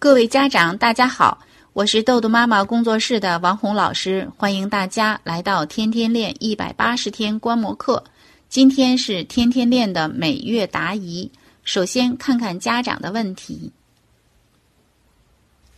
各位家长，大家好，我是豆豆妈妈工作室的王红老师，欢迎大家来到天天练一百八十天观摩课。今天是天天练的每月答疑，首先看看家长的问题。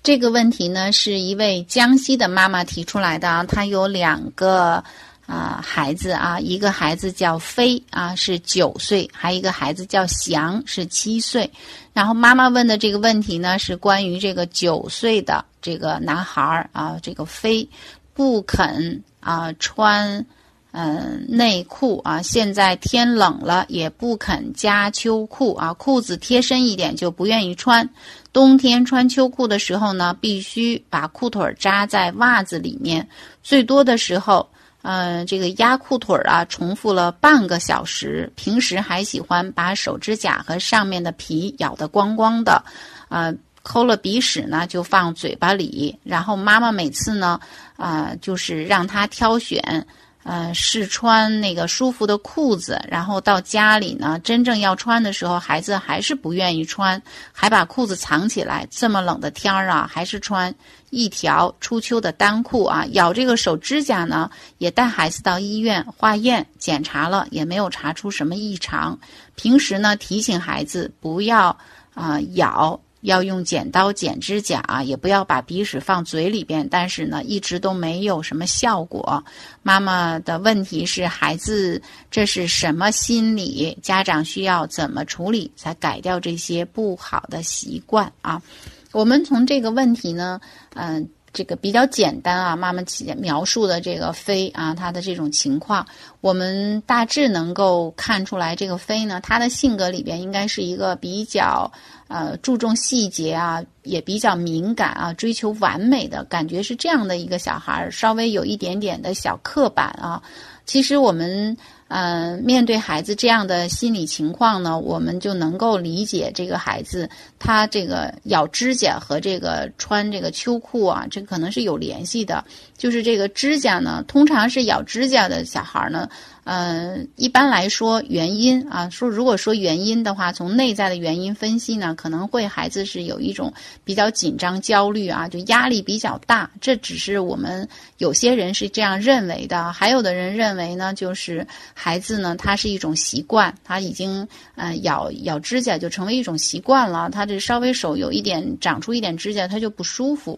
这个问题呢，是一位江西的妈妈提出来的，她有两个。啊，孩子啊，一个孩子叫飞啊，是九岁；还有一个孩子叫翔，是七岁。然后妈妈问的这个问题呢，是关于这个九岁的这个男孩儿啊，这个飞不肯啊穿嗯内裤啊，现在天冷了也不肯加秋裤啊，裤子贴身一点就不愿意穿。冬天穿秋裤的时候呢，必须把裤腿扎在袜子里面，最多的时候。嗯，这个压裤腿儿啊，重复了半个小时。平时还喜欢把手指甲和上面的皮咬得光光的，啊，抠了鼻屎呢就放嘴巴里。然后妈妈每次呢，啊，就是让他挑选。呃，试穿那个舒服的裤子，然后到家里呢，真正要穿的时候，孩子还是不愿意穿，还把裤子藏起来。这么冷的天儿啊，还是穿一条初秋的单裤啊。咬这个手指甲呢，也带孩子到医院化验检查了，也没有查出什么异常。平时呢，提醒孩子不要啊咬。要用剪刀剪指甲，也不要把鼻屎放嘴里边。但是呢，一直都没有什么效果。妈妈的问题是，孩子这是什么心理？家长需要怎么处理才改掉这些不好的习惯啊？我们从这个问题呢，嗯。这个比较简单啊，妈妈描述的这个飞啊，他的这种情况，我们大致能够看出来，这个飞呢，他的性格里边应该是一个比较呃注重细节啊，也比较敏感啊，追求完美的感觉是这样的一个小孩儿，稍微有一点点的小刻板啊。其实我们。嗯，面对孩子这样的心理情况呢，我们就能够理解这个孩子他这个咬指甲和这个穿这个秋裤啊，这可能是有联系的。就是这个指甲呢，通常是咬指甲的小孩呢。嗯，一般来说，原因啊，说如果说原因的话，从内在的原因分析呢，可能会孩子是有一种比较紧张、焦虑啊，就压力比较大。这只是我们有些人是这样认为的，还有的人认为呢，就是孩子呢，他是一种习惯，他已经嗯咬咬指甲就成为一种习惯了，他这稍微手有一点长出一点指甲，他就不舒服。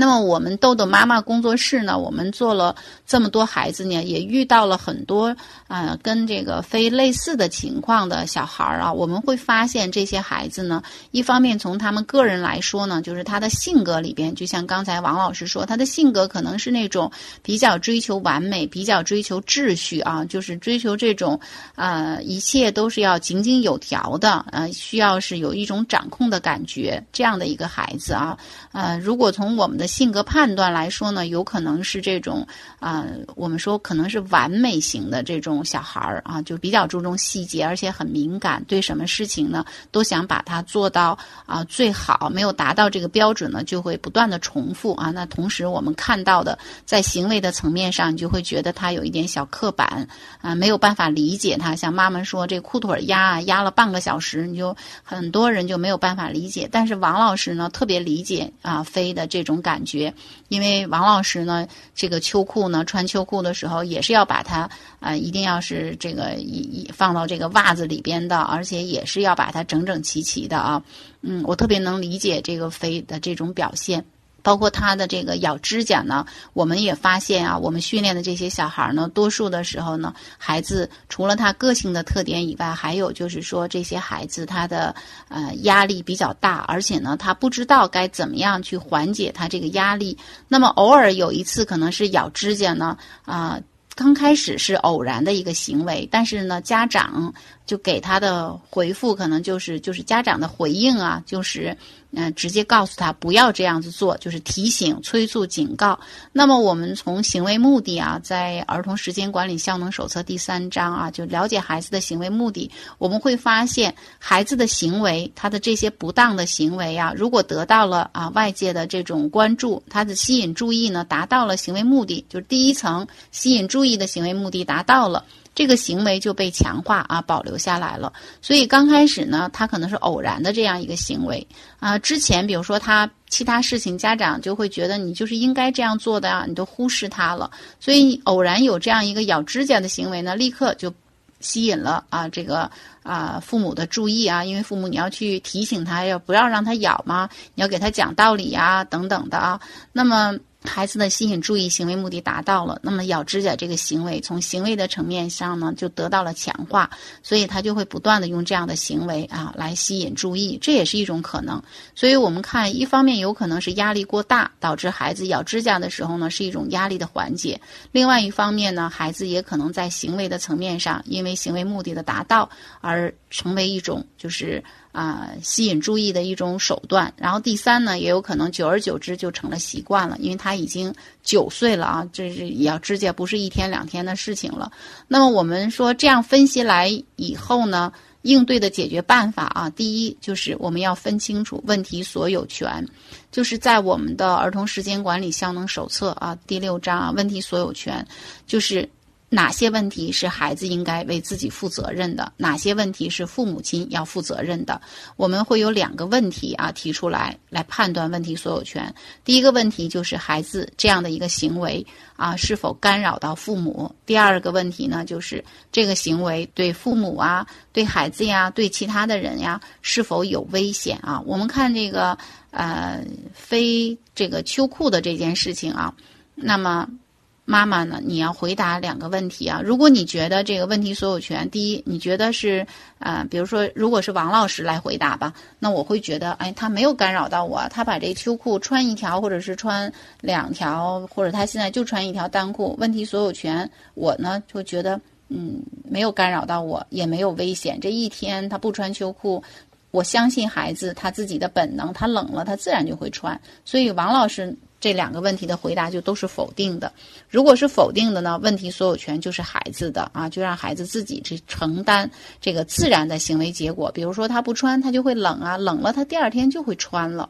那么我们豆豆妈妈工作室呢，我们做了这么多孩子呢，也遇到了很多啊跟这个非类似的情况的小孩儿啊。我们会发现这些孩子呢，一方面从他们个人来说呢，就是他的性格里边，就像刚才王老师说，他的性格可能是那种比较追求完美、比较追求秩序啊，就是追求这种呃一切都是要井井有条的，呃，需要是有一种掌控的感觉这样的一个孩子啊。呃，如果从我们的性格判断来说呢，有可能是这种啊，我们说可能是完美型的这种小孩儿啊，就比较注重细节，而且很敏感，对什么事情呢都想把它做到啊最好，没有达到这个标准呢，就会不断的重复啊。那同时我们看到的，在行为的层面上，你就会觉得他有一点小刻板啊，没有办法理解他。像妈妈说这裤腿压压了半个小时，你就很多人就没有办法理解。但是王老师呢，特别理解啊飞的这种感。感觉，因为王老师呢，这个秋裤呢，穿秋裤的时候也是要把它啊，一定要是这个一放到这个袜子里边的，而且也是要把它整整齐齐的啊。嗯，我特别能理解这个飞的这种表现。包括他的这个咬指甲呢，我们也发现啊，我们训练的这些小孩呢，多数的时候呢，孩子除了他个性的特点以外，还有就是说这些孩子他的呃压力比较大，而且呢，他不知道该怎么样去缓解他这个压力。那么偶尔有一次可能是咬指甲呢，啊，刚开始是偶然的一个行为，但是呢，家长就给他的回复可能就是就是家长的回应啊，就是。嗯，直接告诉他不要这样子做，就是提醒、催促、警告。那么我们从行为目的啊，在《儿童时间管理效能手册》第三章啊，就了解孩子的行为目的。我们会发现，孩子的行为，他的这些不当的行为啊，如果得到了啊外界的这种关注，他的吸引注意呢，达到了行为目的，就是第一层吸引注意的行为目的达到了。这个行为就被强化啊，保留下来了。所以刚开始呢，他可能是偶然的这样一个行为啊。之前比如说他其他事情，家长就会觉得你就是应该这样做的啊，你都忽视他了。所以偶然有这样一个咬指甲的行为呢，立刻就吸引了啊这个啊父母的注意啊，因为父母你要去提醒他，要不要让他咬吗？你要给他讲道理呀，等等的啊。那么。孩子的吸引注意行为目的达到了，那么咬指甲这个行为从行为的层面上呢就得到了强化，所以他就会不断的用这样的行为啊来吸引注意，这也是一种可能。所以我们看，一方面有可能是压力过大导致孩子咬指甲的时候呢是一种压力的缓解，另外一方面呢，孩子也可能在行为的层面上，因为行为目的的达到而成为一种就是。啊，吸引注意的一种手段。然后第三呢，也有可能久而久之就成了习惯了，因为他已经九岁了啊，这是咬指甲不是一天两天的事情了。那么我们说这样分析来以后呢，应对的解决办法啊，第一就是我们要分清楚问题所有权，就是在我们的儿童时间管理效能手册啊第六章啊，问题所有权就是。哪些问题是孩子应该为自己负责任的？哪些问题是父母亲要负责任的？我们会有两个问题啊提出来，来判断问题所有权。第一个问题就是孩子这样的一个行为啊是否干扰到父母？第二个问题呢就是这个行为对父母啊、对孩子呀、对其他的人呀是否有危险啊？我们看这个呃非这个秋裤的这件事情啊，那么。妈妈呢？你要回答两个问题啊。如果你觉得这个问题所有权，第一，你觉得是呃，比如说，如果是王老师来回答吧，那我会觉得，哎，他没有干扰到我，他把这秋裤穿一条，或者是穿两条，或者他现在就穿一条单裤，问题所有权，我呢就觉得，嗯，没有干扰到我，也没有危险。这一天他不穿秋裤，我相信孩子他自己的本能，他冷了他自然就会穿。所以王老师。这两个问题的回答就都是否定的。如果是否定的呢？问题所有权就是孩子的啊，就让孩子自己去承担这个自然的行为结果。比如说他不穿，他就会冷啊，冷了他第二天就会穿了。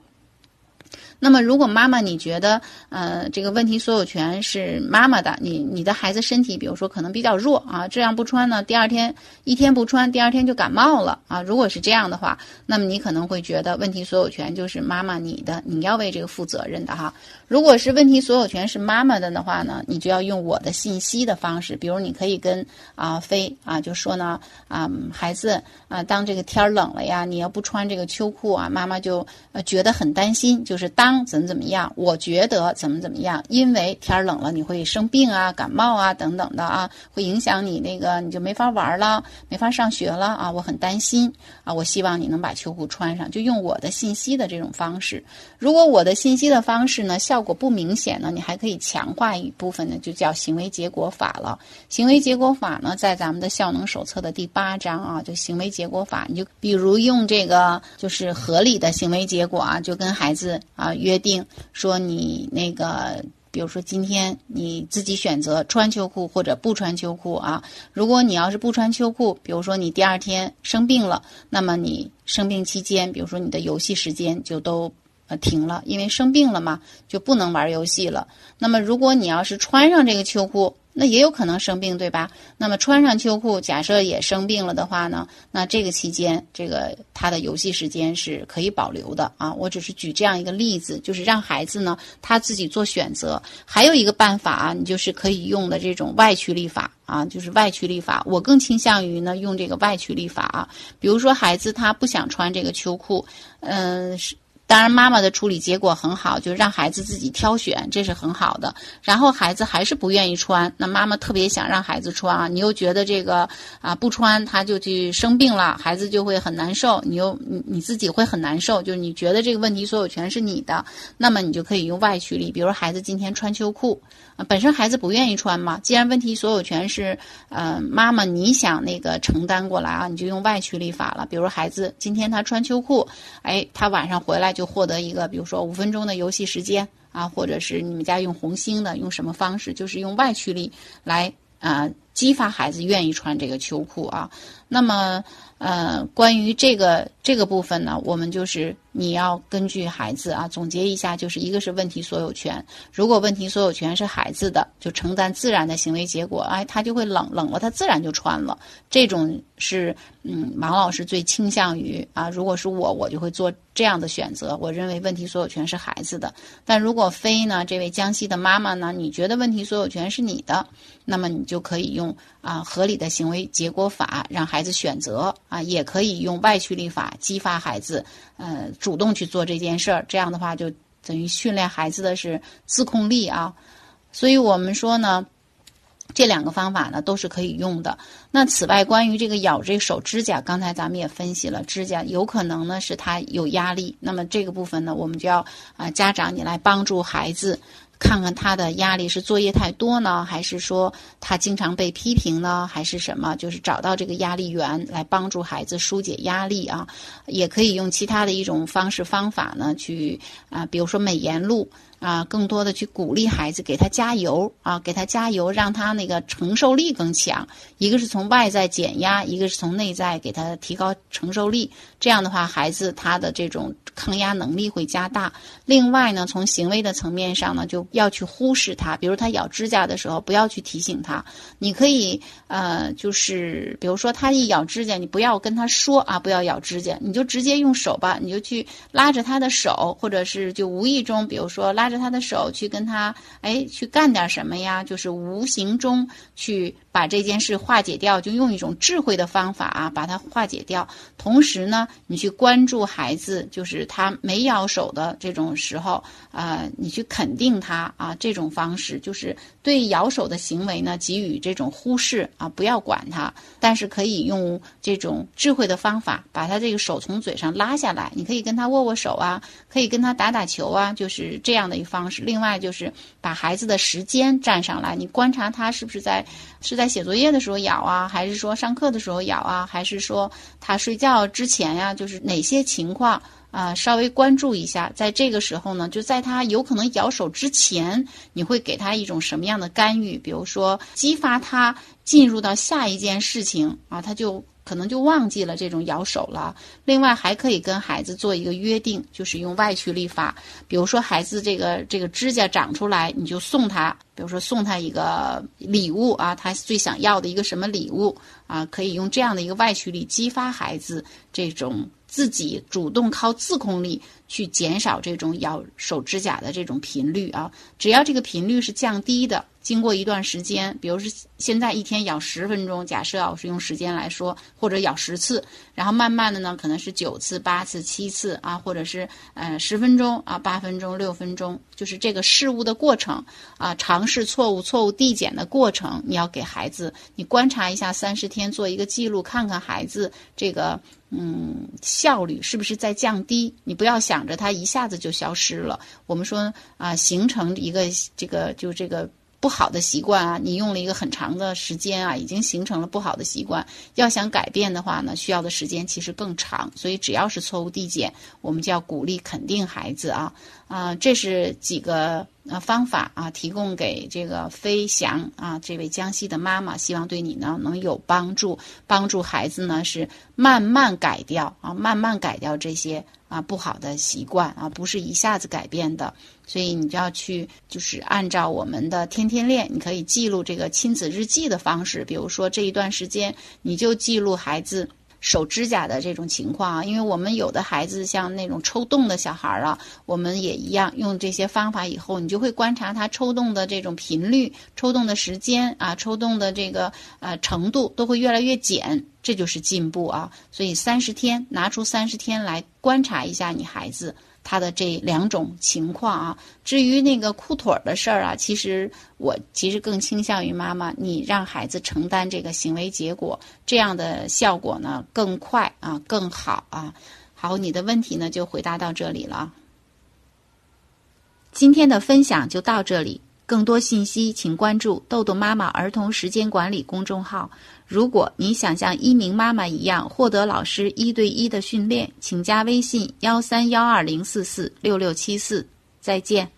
那么，如果妈妈你觉得，呃，这个问题所有权是妈妈的，你你的孩子身体，比如说可能比较弱啊，这样不穿呢，第二天一天不穿，第二天就感冒了啊。如果是这样的话，那么你可能会觉得问题所有权就是妈妈你的，你要为这个负责任的哈。如果是问题所有权是妈妈的的话呢，你就要用我的信息的方式，比如你可以跟啊飞啊就说呢啊孩子啊，当这个天冷了呀，你要不穿这个秋裤啊，妈妈就呃觉得很担心，就是当。怎么怎么样？我觉得怎么怎么样？因为天冷了，你会生病啊、感冒啊等等的啊，会影响你那个，你就没法玩了，没法上学了啊！我很担心啊！我希望你能把秋裤穿上，就用我的信息的这种方式。如果我的信息的方式呢效果不明显呢，你还可以强化一部分呢，就叫行为结果法了。行为结果法呢，在咱们的效能手册的第八章啊，就行为结果法，你就比如用这个就是合理的行为结果啊，就跟孩子啊。约定说你那个，比如说今天你自己选择穿秋裤或者不穿秋裤啊。如果你要是不穿秋裤，比如说你第二天生病了，那么你生病期间，比如说你的游戏时间就都呃停了，因为生病了嘛，就不能玩游戏了。那么如果你要是穿上这个秋裤，那也有可能生病，对吧？那么穿上秋裤，假设也生病了的话呢，那这个期间，这个他的游戏时间是可以保留的啊。我只是举这样一个例子，就是让孩子呢他自己做选择。还有一个办法啊，你就是可以用的这种外驱力法啊，就是外驱力法。我更倾向于呢用这个外驱力法啊。比如说孩子他不想穿这个秋裤，嗯。当然，妈妈的处理结果很好，就是让孩子自己挑选，这是很好的。然后孩子还是不愿意穿，那妈妈特别想让孩子穿啊，你又觉得这个啊不穿他就去生病了，孩子就会很难受，你又你你自己会很难受，就是你觉得这个问题所有权是你的，那么你就可以用外驱力，比如孩子今天穿秋裤。啊本身孩子不愿意穿嘛，既然问题所有权是，呃，妈妈你想那个承担过来啊，你就用外驱力法了。比如孩子今天他穿秋裤，哎，他晚上回来就就获得一个，比如说五分钟的游戏时间啊，或者是你们家用红星的，用什么方式，就是用外驱力来啊激发孩子愿意穿这个秋裤啊。那么，呃，关于这个这个部分呢，我们就是你要根据孩子啊，总结一下，就是一个是问题所有权。如果问题所有权是孩子的，就承担自然的行为结果，哎，他就会冷冷了，他自然就穿了。这种是，嗯，王老师最倾向于啊，如果是我，我就会做这样的选择。我认为问题所有权是孩子的，但如果非呢，这位江西的妈妈呢，你觉得问题所有权是你的，那么你就可以用啊合理的行为结果法让孩孩子选择啊，也可以用外驱力法激发孩子，呃，主动去做这件事儿。这样的话，就等于训练孩子的是自控力啊。所以我们说呢，这两个方法呢都是可以用的。那此外，关于这个咬这手指甲，刚才咱们也分析了，指甲有可能呢是他有压力。那么这个部分呢，我们就要啊家长你来帮助孩子。看看他的压力是作业太多呢，还是说他经常被批评呢，还是什么？就是找到这个压力源来帮助孩子疏解压力啊。也可以用其他的一种方式方法呢，去啊，比如说美颜录啊，更多的去鼓励孩子，给他加油啊，给他加油，让他那个承受力更强。一个是从外在减压，一个是从内在给他提高承受力。这样的话，孩子他的这种抗压能力会加大。另外呢，从行为的层面上呢，就要去忽视他，比如他咬指甲的时候，不要去提醒他。你可以呃，就是比如说他一咬指甲，你不要跟他说啊，不要咬指甲，你就直接用手吧，你就去拉着他的手，或者是就无意中，比如说拉着他的手去跟他哎去干点什么呀，就是无形中去把这件事化解掉，就用一种智慧的方法啊，把它化解掉。同时呢，你去关注孩子，就是他没咬手的这种时候，啊，你去肯定他啊，这种方式就是对咬手的行为呢给予这种忽视啊，不要管他，但是可以用这种智慧的方法把他这个手从嘴上拉下来。你可以跟他握握手啊，可以跟他打打球啊，就是这样的一方式。另外就是把孩子的时间占上来，你观察他是不是在是在写作业的时候咬啊，还是说上课的时候咬啊，还是说他睡觉之前呀，就是哪些情况啊，稍微关注一下。在这个时候呢，就在他有可能咬手之前，你会给他一种什么样的干预？比如说激发他进入到下一件事情啊，他就。可能就忘记了这种咬手了。另外，还可以跟孩子做一个约定，就是用外驱力法。比如说，孩子这个这个指甲长出来，你就送他，比如说送他一个礼物啊，他最想要的一个什么礼物啊？可以用这样的一个外驱力激发孩子这种自己主动靠自控力去减少这种咬手指甲的这种频率啊。只要这个频率是降低的。经过一段时间，比如是现在一天咬十分钟，假设啊，我是用时间来说，或者咬十次，然后慢慢的呢，可能是九次、八次、七次啊，或者是呃十分钟啊、八分钟、六分钟，就是这个事物的过程啊，尝试错误、错误递减的过程，你要给孩子，你观察一下三十天做一个记录，看看孩子这个嗯效率是不是在降低，你不要想想着它一下子就消失了。我们说啊，形成一个这个就这个。不好的习惯啊，你用了一个很长的时间啊，已经形成了不好的习惯。要想改变的话呢，需要的时间其实更长。所以只要是错误递减，我们就要鼓励肯定孩子啊啊，这是几个呃方法啊，提供给这个飞翔啊这位江西的妈妈，希望对你呢能有帮助，帮助孩子呢是慢慢改掉啊，慢慢改掉这些啊不好的习惯啊，不是一下子改变的。所以你就要去，就是按照我们的天天练，你可以记录这个亲子日记的方式。比如说这一段时间，你就记录孩子手指甲的这种情况啊。因为我们有的孩子像那种抽动的小孩儿啊，我们也一样用这些方法以后，你就会观察他抽动的这种频率、抽动的时间啊、抽动的这个呃程度都会越来越减，这就是进步啊。所以三十天拿出三十天来观察一下你孩子。他的这两种情况啊，至于那个裤腿儿的事儿啊，其实我其实更倾向于妈妈，你让孩子承担这个行为结果，这样的效果呢更快啊，更好啊。好，你的问题呢就回答到这里了。今天的分享就到这里，更多信息请关注豆豆妈妈儿童时间管理公众号。如果你想像一鸣妈妈一样获得老师一对一的训练，请加微信幺三幺二零四四六六七四。再见。